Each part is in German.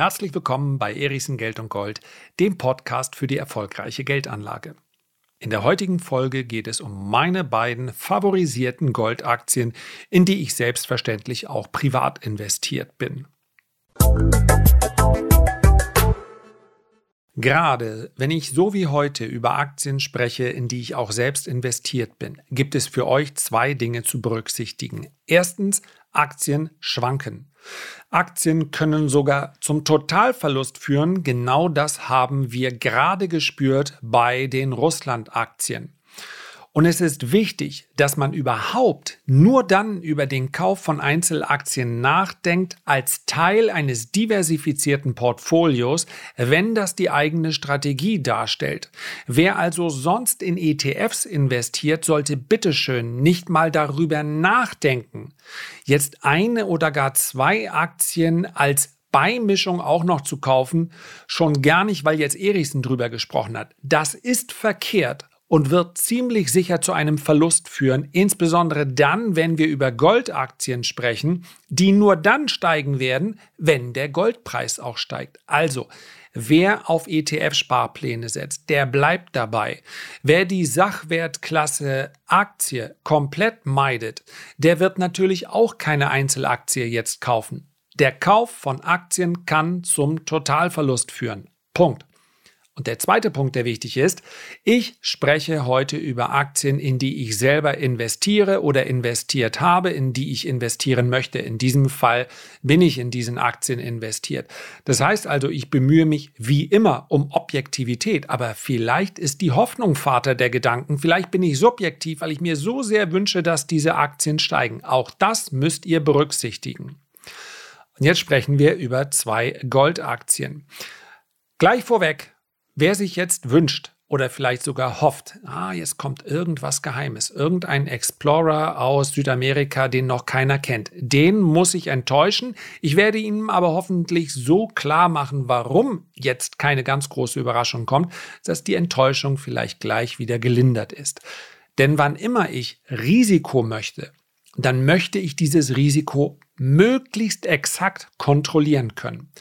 Herzlich willkommen bei Erichsen Geld und Gold, dem Podcast für die erfolgreiche Geldanlage. In der heutigen Folge geht es um meine beiden favorisierten Goldaktien, in die ich selbstverständlich auch privat investiert bin. Gerade wenn ich so wie heute über Aktien spreche, in die ich auch selbst investiert bin, gibt es für euch zwei Dinge zu berücksichtigen. Erstens, Aktien schwanken. Aktien können sogar zum Totalverlust führen. Genau das haben wir gerade gespürt bei den Russland-Aktien. Und es ist wichtig, dass man überhaupt nur dann über den Kauf von Einzelaktien nachdenkt als Teil eines diversifizierten Portfolios, wenn das die eigene Strategie darstellt. Wer also sonst in ETFs investiert, sollte bitteschön nicht mal darüber nachdenken, jetzt eine oder gar zwei Aktien als Beimischung auch noch zu kaufen, schon gar nicht, weil jetzt Erichsen drüber gesprochen hat. Das ist verkehrt und wird ziemlich sicher zu einem Verlust führen, insbesondere dann, wenn wir über Goldaktien sprechen, die nur dann steigen werden, wenn der Goldpreis auch steigt. Also, Wer auf ETF-Sparpläne setzt, der bleibt dabei. Wer die Sachwertklasse Aktie komplett meidet, der wird natürlich auch keine Einzelaktie jetzt kaufen. Der Kauf von Aktien kann zum Totalverlust führen. Punkt. Und der zweite Punkt, der wichtig ist, ich spreche heute über Aktien, in die ich selber investiere oder investiert habe, in die ich investieren möchte. In diesem Fall bin ich in diesen Aktien investiert. Das heißt also, ich bemühe mich wie immer um Objektivität, aber vielleicht ist die Hoffnung Vater der Gedanken, vielleicht bin ich subjektiv, weil ich mir so sehr wünsche, dass diese Aktien steigen. Auch das müsst ihr berücksichtigen. Und jetzt sprechen wir über zwei Goldaktien. Gleich vorweg, Wer sich jetzt wünscht oder vielleicht sogar hofft, ah, jetzt kommt irgendwas Geheimes, irgendein Explorer aus Südamerika, den noch keiner kennt, den muss ich enttäuschen. Ich werde Ihnen aber hoffentlich so klar machen, warum jetzt keine ganz große Überraschung kommt, dass die Enttäuschung vielleicht gleich wieder gelindert ist. Denn wann immer ich Risiko möchte, dann möchte ich dieses Risiko möglichst exakt kontrollieren können.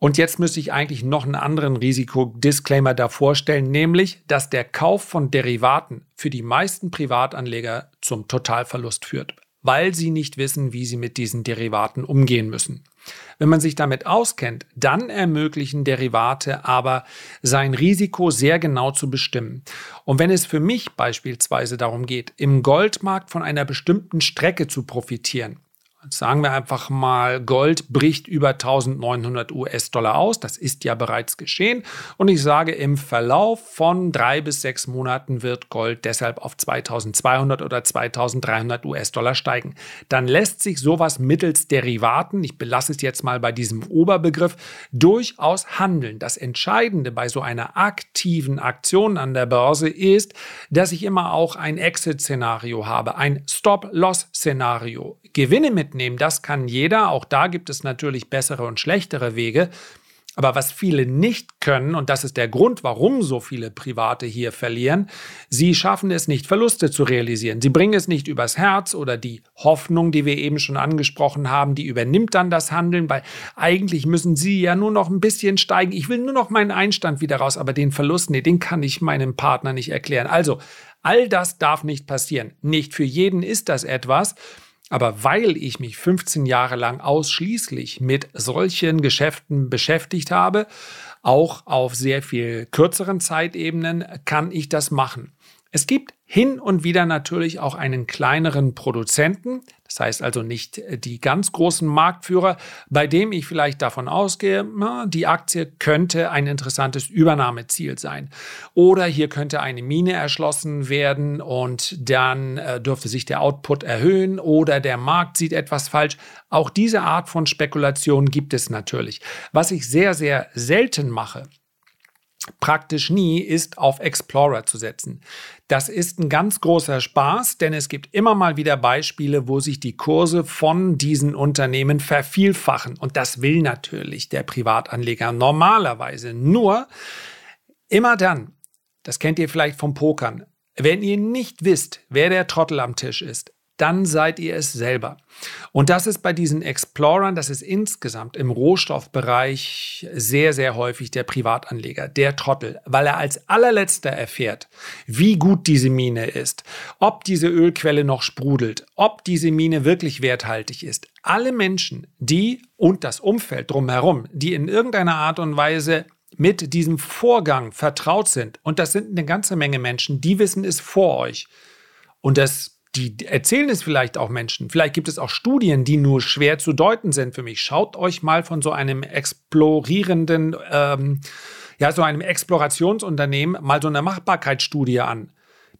Und jetzt müsste ich eigentlich noch einen anderen Risikodisclaimer davor stellen, nämlich, dass der Kauf von Derivaten für die meisten Privatanleger zum Totalverlust führt, weil sie nicht wissen, wie sie mit diesen Derivaten umgehen müssen. Wenn man sich damit auskennt, dann ermöglichen Derivate aber sein Risiko sehr genau zu bestimmen. Und wenn es für mich beispielsweise darum geht, im Goldmarkt von einer bestimmten Strecke zu profitieren, sagen wir einfach mal, Gold bricht über 1900 US-Dollar aus. Das ist ja bereits geschehen. Und ich sage, im Verlauf von drei bis sechs Monaten wird Gold deshalb auf 2200 oder 2300 US-Dollar steigen. Dann lässt sich sowas mittels Derivaten, ich belasse es jetzt mal bei diesem Oberbegriff, durchaus handeln. Das Entscheidende bei so einer aktiven Aktion an der Börse ist, dass ich immer auch ein Exit-Szenario habe, ein Stop-Loss-Szenario. Gewinne mit mitnehmen. Das kann jeder. Auch da gibt es natürlich bessere und schlechtere Wege. Aber was viele nicht können, und das ist der Grund, warum so viele Private hier verlieren, sie schaffen es nicht, Verluste zu realisieren. Sie bringen es nicht übers Herz oder die Hoffnung, die wir eben schon angesprochen haben, die übernimmt dann das Handeln, weil eigentlich müssen sie ja nur noch ein bisschen steigen. Ich will nur noch meinen Einstand wieder raus, aber den Verlust, nee, den kann ich meinem Partner nicht erklären. Also, all das darf nicht passieren. Nicht für jeden ist das etwas. Aber weil ich mich 15 Jahre lang ausschließlich mit solchen Geschäften beschäftigt habe, auch auf sehr viel kürzeren Zeitebenen, kann ich das machen. Es gibt hin und wieder natürlich auch einen kleineren Produzenten, das heißt also nicht äh, die ganz großen Marktführer, bei dem ich vielleicht davon ausgehe, die Aktie könnte ein interessantes Übernahmeziel sein. Oder hier könnte eine Mine erschlossen werden und dann äh, dürfte sich der Output erhöhen oder der Markt sieht etwas falsch. Auch diese Art von Spekulation gibt es natürlich. Was ich sehr, sehr selten mache, praktisch nie, ist auf Explorer zu setzen. Das ist ein ganz großer Spaß, denn es gibt immer mal wieder Beispiele, wo sich die Kurse von diesen Unternehmen vervielfachen. Und das will natürlich der Privatanleger normalerweise. Nur immer dann, das kennt ihr vielleicht vom Pokern, wenn ihr nicht wisst, wer der Trottel am Tisch ist, dann seid ihr es selber. Und das ist bei diesen Explorern, das ist insgesamt im Rohstoffbereich sehr, sehr häufig der Privatanleger, der Trottel, weil er als allerletzter erfährt, wie gut diese Mine ist, ob diese Ölquelle noch sprudelt, ob diese Mine wirklich werthaltig ist. Alle Menschen, die und das Umfeld drumherum, die in irgendeiner Art und Weise mit diesem Vorgang vertraut sind, und das sind eine ganze Menge Menschen, die wissen es vor euch. Und das die erzählen es vielleicht auch Menschen. Vielleicht gibt es auch Studien, die nur schwer zu deuten sind für mich. Schaut euch mal von so einem explorierenden, ähm, ja, so einem Explorationsunternehmen mal so eine Machbarkeitsstudie an.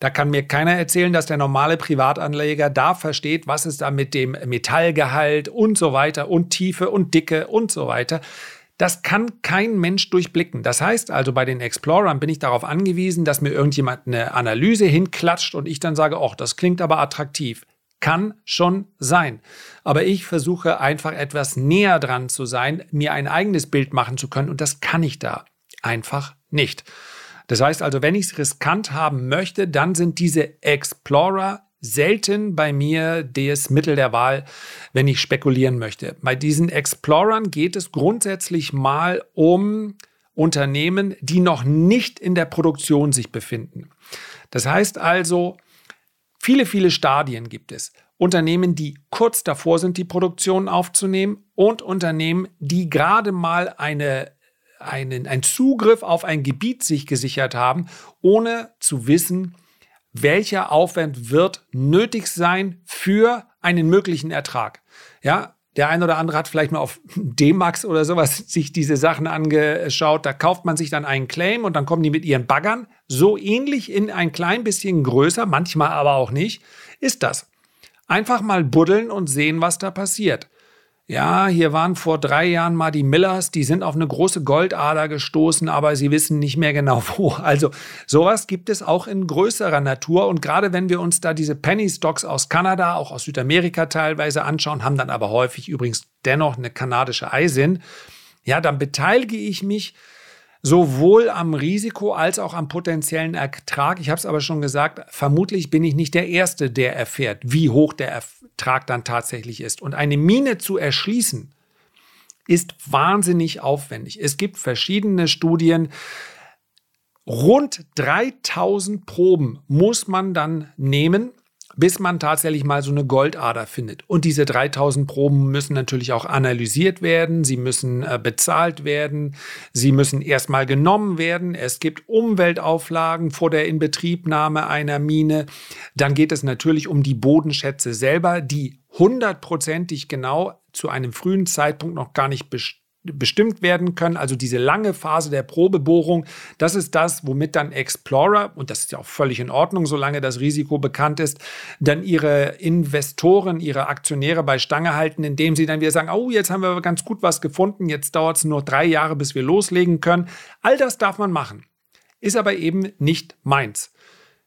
Da kann mir keiner erzählen, dass der normale Privatanleger da versteht, was es da mit dem Metallgehalt und so weiter und Tiefe und Dicke und so weiter. Das kann kein Mensch durchblicken. Das heißt also, bei den Explorern bin ich darauf angewiesen, dass mir irgendjemand eine Analyse hinklatscht und ich dann sage, ach, das klingt aber attraktiv. Kann schon sein. Aber ich versuche einfach etwas näher dran zu sein, mir ein eigenes Bild machen zu können und das kann ich da einfach nicht. Das heißt also, wenn ich es riskant haben möchte, dann sind diese Explorer selten bei mir das Mittel der Wahl, wenn ich spekulieren möchte. Bei diesen Explorern geht es grundsätzlich mal um Unternehmen, die noch nicht in der Produktion sich befinden. Das heißt also, viele, viele Stadien gibt es. Unternehmen, die kurz davor sind, die Produktion aufzunehmen und Unternehmen, die gerade mal eine, einen, einen Zugriff auf ein Gebiet sich gesichert haben, ohne zu wissen, welcher Aufwand wird nötig sein für einen möglichen Ertrag. Ja, der ein oder andere hat vielleicht mal auf D-Max oder sowas sich diese Sachen angeschaut. Da kauft man sich dann einen Claim und dann kommen die mit ihren Baggern. So ähnlich in ein klein bisschen größer, manchmal aber auch nicht, ist das. Einfach mal buddeln und sehen, was da passiert. Ja, hier waren vor drei Jahren mal die Millers, die sind auf eine große Goldader gestoßen, aber sie wissen nicht mehr genau wo. Also sowas gibt es auch in größerer Natur. Und gerade wenn wir uns da diese Penny Stocks aus Kanada, auch aus Südamerika teilweise anschauen, haben dann aber häufig übrigens dennoch eine kanadische Eisin, ja, dann beteilige ich mich sowohl am Risiko als auch am potenziellen Ertrag. Ich habe es aber schon gesagt, vermutlich bin ich nicht der Erste, der erfährt, wie hoch der Ertrag dann tatsächlich ist. Und eine Mine zu erschließen, ist wahnsinnig aufwendig. Es gibt verschiedene Studien. Rund 3000 Proben muss man dann nehmen, bis man tatsächlich mal so eine Goldader findet. Und diese 3000 Proben müssen natürlich auch analysiert werden, sie müssen äh, bezahlt werden, sie müssen erstmal genommen werden. Es gibt Umweltauflagen vor der Inbetriebnahme einer Mine. Dann geht es natürlich um die Bodenschätze selber, die hundertprozentig genau zu einem frühen Zeitpunkt noch gar nicht bestimmt bestimmt werden können. Also diese lange Phase der Probebohrung, das ist das, womit dann Explorer, und das ist ja auch völlig in Ordnung, solange das Risiko bekannt ist, dann ihre Investoren, ihre Aktionäre bei Stange halten, indem sie dann wieder sagen, oh, jetzt haben wir ganz gut was gefunden, jetzt dauert es nur drei Jahre, bis wir loslegen können. All das darf man machen, ist aber eben nicht meins.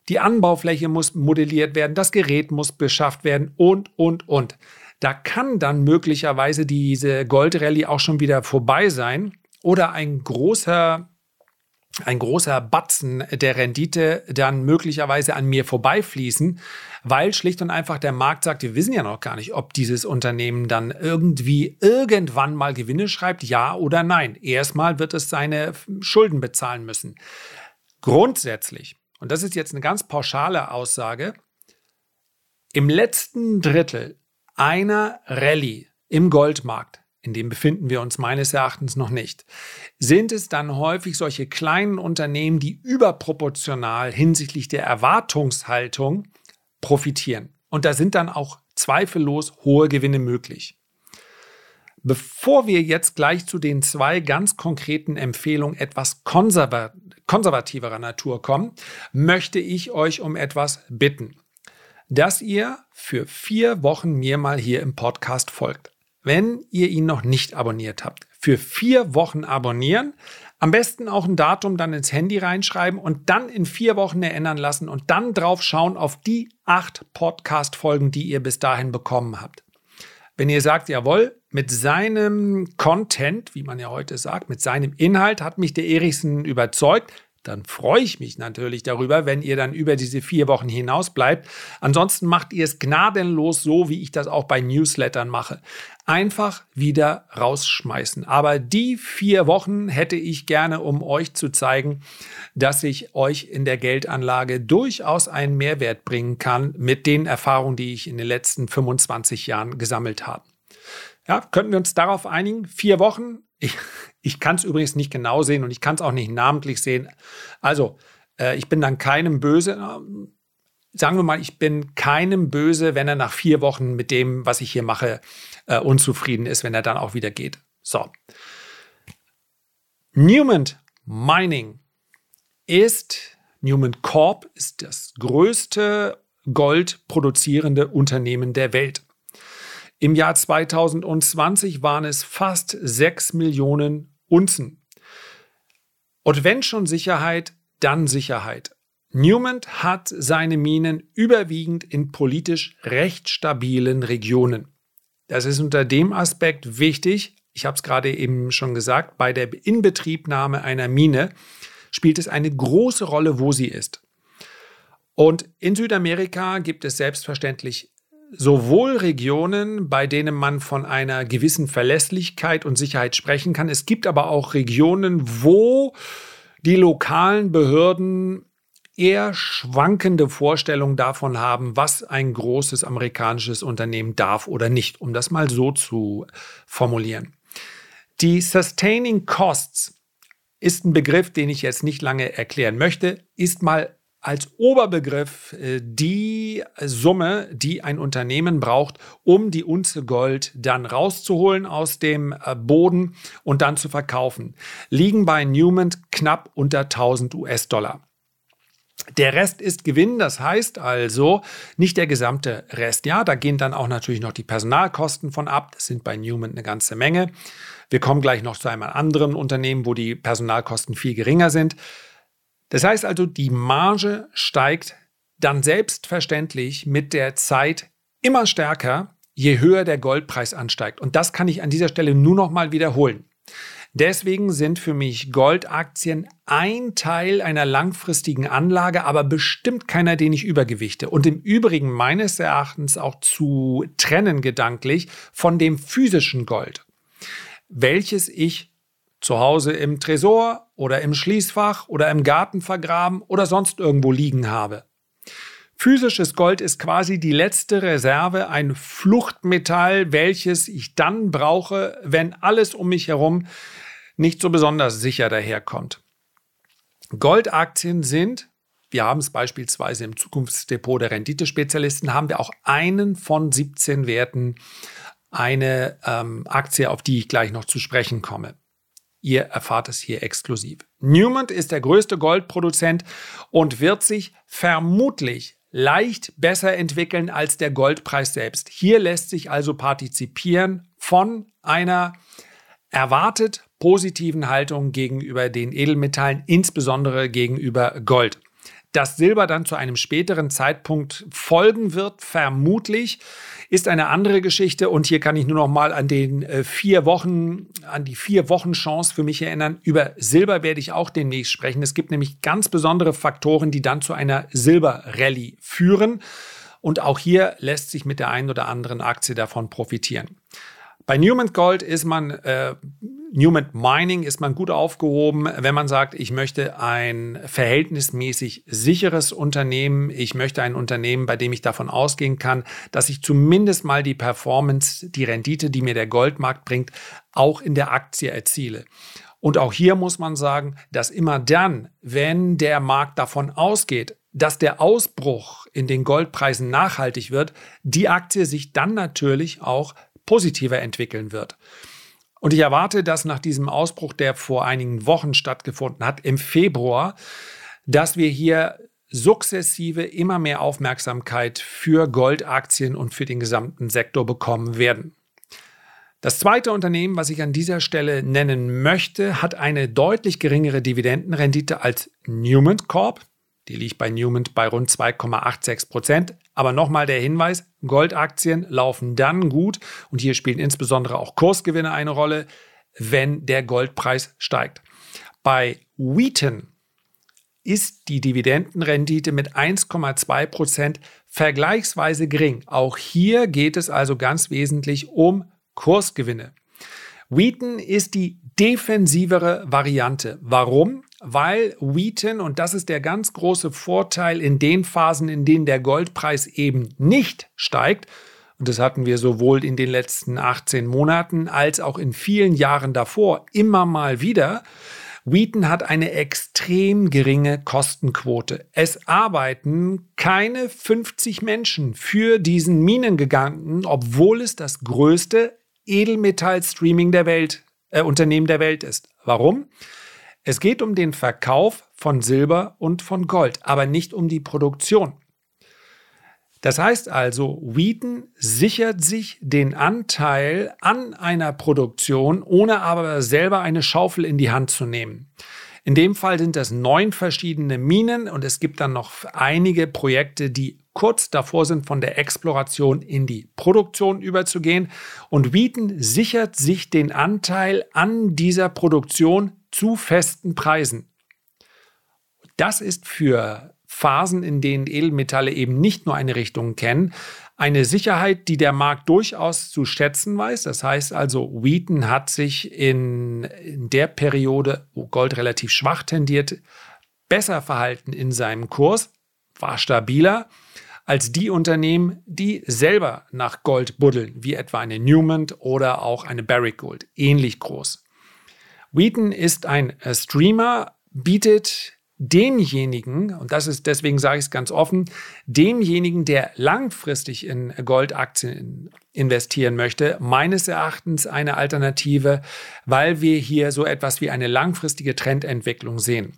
Die Anbaufläche muss modelliert werden, das Gerät muss beschafft werden und, und, und. Da kann dann möglicherweise diese Goldrallye auch schon wieder vorbei sein oder ein großer ein großer Batzen der Rendite dann möglicherweise an mir vorbeifließen, weil schlicht und einfach der Markt sagt, wir wissen ja noch gar nicht, ob dieses Unternehmen dann irgendwie irgendwann mal Gewinne schreibt, ja oder nein. Erstmal wird es seine Schulden bezahlen müssen. Grundsätzlich, und das ist jetzt eine ganz pauschale Aussage, im letzten Drittel einer Rallye im Goldmarkt, in dem befinden wir uns meines Erachtens noch nicht, sind es dann häufig solche kleinen Unternehmen, die überproportional hinsichtlich der Erwartungshaltung profitieren. Und da sind dann auch zweifellos hohe Gewinne möglich. Bevor wir jetzt gleich zu den zwei ganz konkreten Empfehlungen etwas konservativerer Natur kommen, möchte ich euch um etwas bitten dass ihr für vier Wochen mir mal hier im Podcast folgt. Wenn ihr ihn noch nicht abonniert habt, für vier Wochen abonnieren, am besten auch ein Datum dann ins Handy reinschreiben und dann in vier Wochen erinnern lassen und dann drauf schauen auf die acht Podcast-Folgen, die ihr bis dahin bekommen habt. Wenn ihr sagt, jawohl, mit seinem Content, wie man ja heute sagt, mit seinem Inhalt hat mich der Erichsen überzeugt, dann freue ich mich natürlich darüber, wenn ihr dann über diese vier Wochen hinaus bleibt. Ansonsten macht ihr es gnadenlos so, wie ich das auch bei Newslettern mache. Einfach wieder rausschmeißen. Aber die vier Wochen hätte ich gerne, um euch zu zeigen, dass ich euch in der Geldanlage durchaus einen Mehrwert bringen kann mit den Erfahrungen, die ich in den letzten 25 Jahren gesammelt habe. Ja, könnten wir uns darauf einigen? Vier Wochen. Ich, ich kann es übrigens nicht genau sehen und ich kann es auch nicht namentlich sehen. Also, äh, ich bin dann keinem böse. Sagen wir mal, ich bin keinem böse, wenn er nach vier Wochen mit dem, was ich hier mache, äh, unzufrieden ist, wenn er dann auch wieder geht. So. Newman Mining ist, Newman Corp ist das größte goldproduzierende Unternehmen der Welt. Im Jahr 2020 waren es fast 6 Millionen Unzen. Und wenn schon Sicherheit, dann Sicherheit. Newman hat seine Minen überwiegend in politisch recht stabilen Regionen. Das ist unter dem Aspekt wichtig. Ich habe es gerade eben schon gesagt, bei der Inbetriebnahme einer Mine spielt es eine große Rolle, wo sie ist. Und in Südamerika gibt es selbstverständlich sowohl Regionen, bei denen man von einer gewissen Verlässlichkeit und Sicherheit sprechen kann. Es gibt aber auch Regionen, wo die lokalen Behörden eher schwankende Vorstellungen davon haben, was ein großes amerikanisches Unternehmen darf oder nicht, um das mal so zu formulieren. Die Sustaining Costs ist ein Begriff, den ich jetzt nicht lange erklären möchte, ist mal als Oberbegriff äh, die Summe, die ein Unternehmen braucht, um die Unze Gold dann rauszuholen aus dem äh, Boden und dann zu verkaufen, liegen bei Newman knapp unter 1000 US-Dollar. Der Rest ist Gewinn, das heißt also nicht der gesamte Rest. Ja, da gehen dann auch natürlich noch die Personalkosten von ab. Das sind bei Newman eine ganze Menge. Wir kommen gleich noch zu einem anderen Unternehmen, wo die Personalkosten viel geringer sind. Das heißt also, die Marge steigt dann selbstverständlich mit der Zeit immer stärker, je höher der Goldpreis ansteigt. Und das kann ich an dieser Stelle nur noch mal wiederholen. Deswegen sind für mich Goldaktien ein Teil einer langfristigen Anlage, aber bestimmt keiner, den ich übergewichte. Und im Übrigen meines Erachtens auch zu trennen gedanklich von dem physischen Gold, welches ich zu Hause im Tresor oder im Schließfach oder im Garten vergraben oder sonst irgendwo liegen habe. Physisches Gold ist quasi die letzte Reserve, ein Fluchtmetall, welches ich dann brauche, wenn alles um mich herum nicht so besonders sicher daherkommt. Goldaktien sind, wir haben es beispielsweise im Zukunftsdepot der Renditespezialisten, haben wir auch einen von 17 Werten, eine ähm, Aktie, auf die ich gleich noch zu sprechen komme. Ihr erfahrt es hier exklusiv. Newman ist der größte Goldproduzent und wird sich vermutlich leicht besser entwickeln als der Goldpreis selbst. Hier lässt sich also partizipieren von einer erwartet positiven Haltung gegenüber den Edelmetallen, insbesondere gegenüber Gold. Dass Silber dann zu einem späteren Zeitpunkt folgen wird, vermutlich, ist eine andere Geschichte. Und hier kann ich nur noch mal an den äh, vier Wochen, an die vier Wochen Chance für mich erinnern. Über Silber werde ich auch demnächst sprechen. Es gibt nämlich ganz besondere Faktoren, die dann zu einer Silberrallye führen. Und auch hier lässt sich mit der einen oder anderen Aktie davon profitieren. Bei Newman Gold ist man, äh, Newman Mining ist man gut aufgehoben, wenn man sagt, ich möchte ein verhältnismäßig sicheres Unternehmen, ich möchte ein Unternehmen, bei dem ich davon ausgehen kann, dass ich zumindest mal die Performance, die Rendite, die mir der Goldmarkt bringt, auch in der Aktie erziele. Und auch hier muss man sagen, dass immer dann, wenn der Markt davon ausgeht, dass der Ausbruch in den Goldpreisen nachhaltig wird, die Aktie sich dann natürlich auch positiver entwickeln wird. Und ich erwarte, dass nach diesem Ausbruch, der vor einigen Wochen stattgefunden hat, im Februar, dass wir hier sukzessive immer mehr Aufmerksamkeit für Goldaktien und für den gesamten Sektor bekommen werden. Das zweite Unternehmen, was ich an dieser Stelle nennen möchte, hat eine deutlich geringere Dividendenrendite als Newman Corp. Die liegt bei Newman bei rund 2,86 Prozent. Aber nochmal der Hinweis, Goldaktien laufen dann gut und hier spielen insbesondere auch Kursgewinne eine Rolle, wenn der Goldpreis steigt. Bei Wheaton ist die Dividendenrendite mit 1,2 Prozent vergleichsweise gering. Auch hier geht es also ganz wesentlich um Kursgewinne. Wheaton ist die defensivere Variante. Warum? Weil Wheaton, und das ist der ganz große Vorteil in den Phasen, in denen der Goldpreis eben nicht steigt, und das hatten wir sowohl in den letzten 18 Monaten als auch in vielen Jahren davor immer mal wieder, Wheaton hat eine extrem geringe Kostenquote. Es arbeiten keine 50 Menschen für diesen Minengiganten, obwohl es das größte Edelmetall-Streaming der Welt, äh, Unternehmen der Welt ist. Warum? Es geht um den Verkauf von Silber und von Gold, aber nicht um die Produktion. Das heißt also, Wheaton sichert sich den Anteil an einer Produktion, ohne aber selber eine Schaufel in die Hand zu nehmen. In dem Fall sind das neun verschiedene Minen und es gibt dann noch einige Projekte, die kurz davor sind, von der Exploration in die Produktion überzugehen. Und Wheaton sichert sich den Anteil an dieser Produktion zu festen Preisen. Das ist für Phasen, in denen Edelmetalle eben nicht nur eine Richtung kennen, eine Sicherheit, die der Markt durchaus zu schätzen weiß. Das heißt also, Wheaton hat sich in, in der Periode, wo Gold relativ schwach tendiert, besser verhalten in seinem Kurs, war stabiler als die Unternehmen, die selber nach Gold buddeln, wie etwa eine Newman oder auch eine Barrick Gold, ähnlich groß. Wheaton ist ein Streamer, bietet demjenigen, und das ist, deswegen sage ich es ganz offen, demjenigen, der langfristig in Goldaktien investieren möchte, meines Erachtens eine Alternative, weil wir hier so etwas wie eine langfristige Trendentwicklung sehen.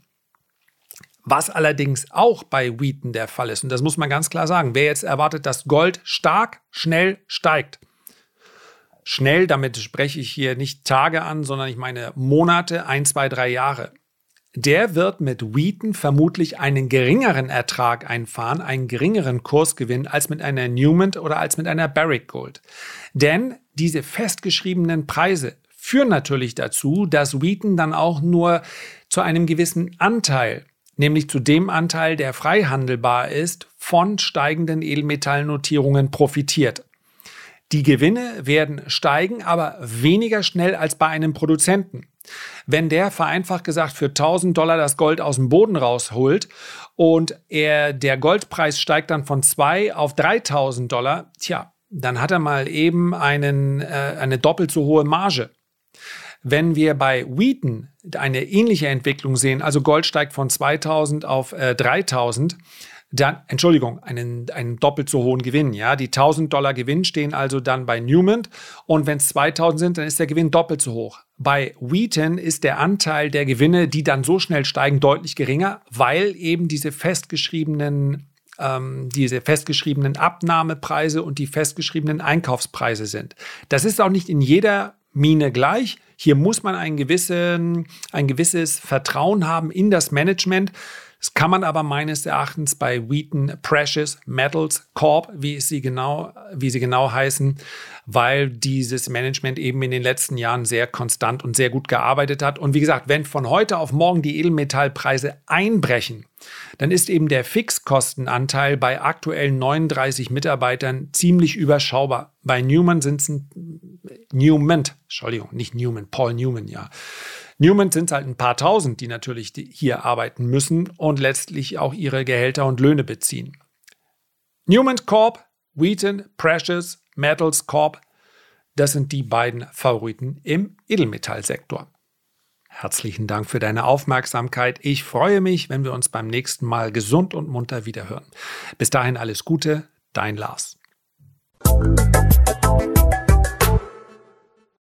Was allerdings auch bei Wheaton der Fall ist, und das muss man ganz klar sagen, wer jetzt erwartet, dass Gold stark, schnell steigt, schnell, damit spreche ich hier nicht Tage an, sondern ich meine Monate, ein, zwei, drei Jahre der wird mit Wheaton vermutlich einen geringeren Ertrag einfahren, einen geringeren Kursgewinn als mit einer Newman oder als mit einer Barrick Gold. Denn diese festgeschriebenen Preise führen natürlich dazu, dass Wheaton dann auch nur zu einem gewissen Anteil, nämlich zu dem Anteil, der frei handelbar ist, von steigenden Edelmetallnotierungen profitiert. Die Gewinne werden steigen, aber weniger schnell als bei einem Produzenten. Wenn der vereinfacht gesagt für 1000 Dollar das Gold aus dem Boden rausholt und er, der Goldpreis steigt dann von 2 auf 3000 Dollar, tja, dann hat er mal eben einen, äh, eine doppelt so hohe Marge. Wenn wir bei Wheaton eine ähnliche Entwicklung sehen, also Gold steigt von 2000 auf äh, 3000, dann, Entschuldigung, einen, einen doppelt so hohen Gewinn. Ja, die 1000 Dollar Gewinn stehen also dann bei Newman und wenn es 2000 sind, dann ist der Gewinn doppelt so hoch. Bei Wheaton ist der Anteil der Gewinne, die dann so schnell steigen, deutlich geringer, weil eben diese festgeschriebenen ähm, diese festgeschriebenen Abnahmepreise und die festgeschriebenen Einkaufspreise sind. Das ist auch nicht in jeder Mine gleich. Hier muss man ein, gewissen, ein gewisses Vertrauen haben in das Management. Das kann man aber meines Erachtens bei Wheaton Precious Metals Corp, wie sie genau, wie sie genau heißen, weil dieses Management eben in den letzten Jahren sehr konstant und sehr gut gearbeitet hat. Und wie gesagt, wenn von heute auf morgen die Edelmetallpreise einbrechen, dann ist eben der Fixkostenanteil bei aktuellen 39 Mitarbeitern ziemlich überschaubar. Bei Newman sind es Newman, Entschuldigung, nicht Newman, Paul Newman, ja. Newman sind halt ein paar tausend, die natürlich hier arbeiten müssen und letztlich auch ihre Gehälter und Löhne beziehen. Newman Corp, Wheaton, Precious, Metals Corp, das sind die beiden Favoriten im Edelmetallsektor. Herzlichen Dank für deine Aufmerksamkeit. Ich freue mich, wenn wir uns beim nächsten Mal gesund und munter wiederhören. Bis dahin alles Gute, dein Lars.